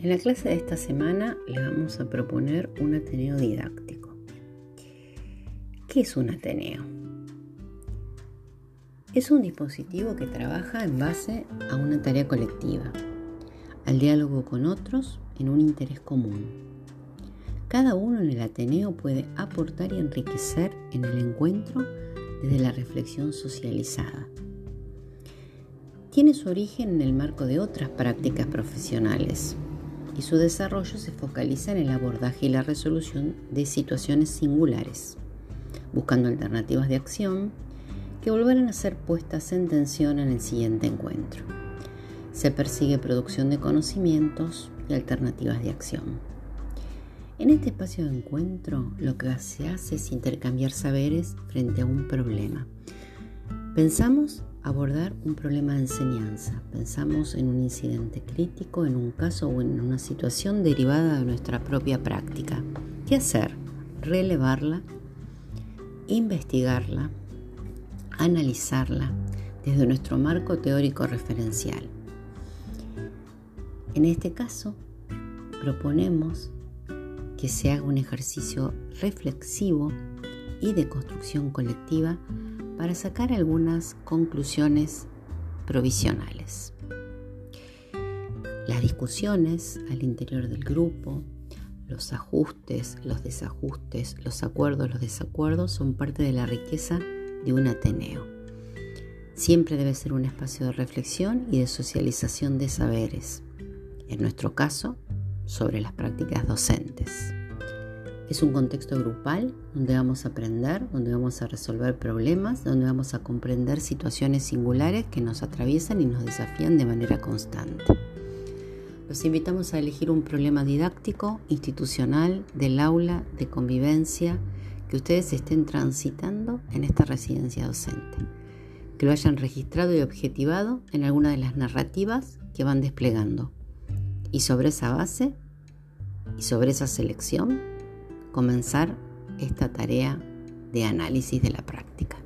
En la clase de esta semana le vamos a proponer un Ateneo didáctico. ¿Qué es un Ateneo? Es un dispositivo que trabaja en base a una tarea colectiva, al diálogo con otros en un interés común. Cada uno en el Ateneo puede aportar y enriquecer en el encuentro desde la reflexión socializada. Tiene su origen en el marco de otras prácticas profesionales, y su desarrollo se focaliza en el abordaje y la resolución de situaciones singulares, buscando alternativas de acción que volverán a ser puestas en tensión en el siguiente encuentro. Se persigue producción de conocimientos y alternativas de acción. En este espacio de encuentro lo que se hace es intercambiar saberes frente a un problema. Pensamos abordar un problema de enseñanza. Pensamos en un incidente crítico, en un caso o en una situación derivada de nuestra propia práctica. ¿Qué hacer? Relevarla, investigarla, analizarla desde nuestro marco teórico referencial. En este caso, proponemos que se haga un ejercicio reflexivo y de construcción colectiva para sacar algunas conclusiones provisionales. Las discusiones al interior del grupo, los ajustes, los desajustes, los acuerdos, los desacuerdos son parte de la riqueza de un Ateneo. Siempre debe ser un espacio de reflexión y de socialización de saberes, en nuestro caso, sobre las prácticas docentes. Es un contexto grupal donde vamos a aprender, donde vamos a resolver problemas, donde vamos a comprender situaciones singulares que nos atraviesan y nos desafían de manera constante. Los invitamos a elegir un problema didáctico, institucional, del aula, de convivencia, que ustedes estén transitando en esta residencia docente, que lo hayan registrado y objetivado en alguna de las narrativas que van desplegando. Y sobre esa base y sobre esa selección, comenzar esta tarea de análisis de la práctica.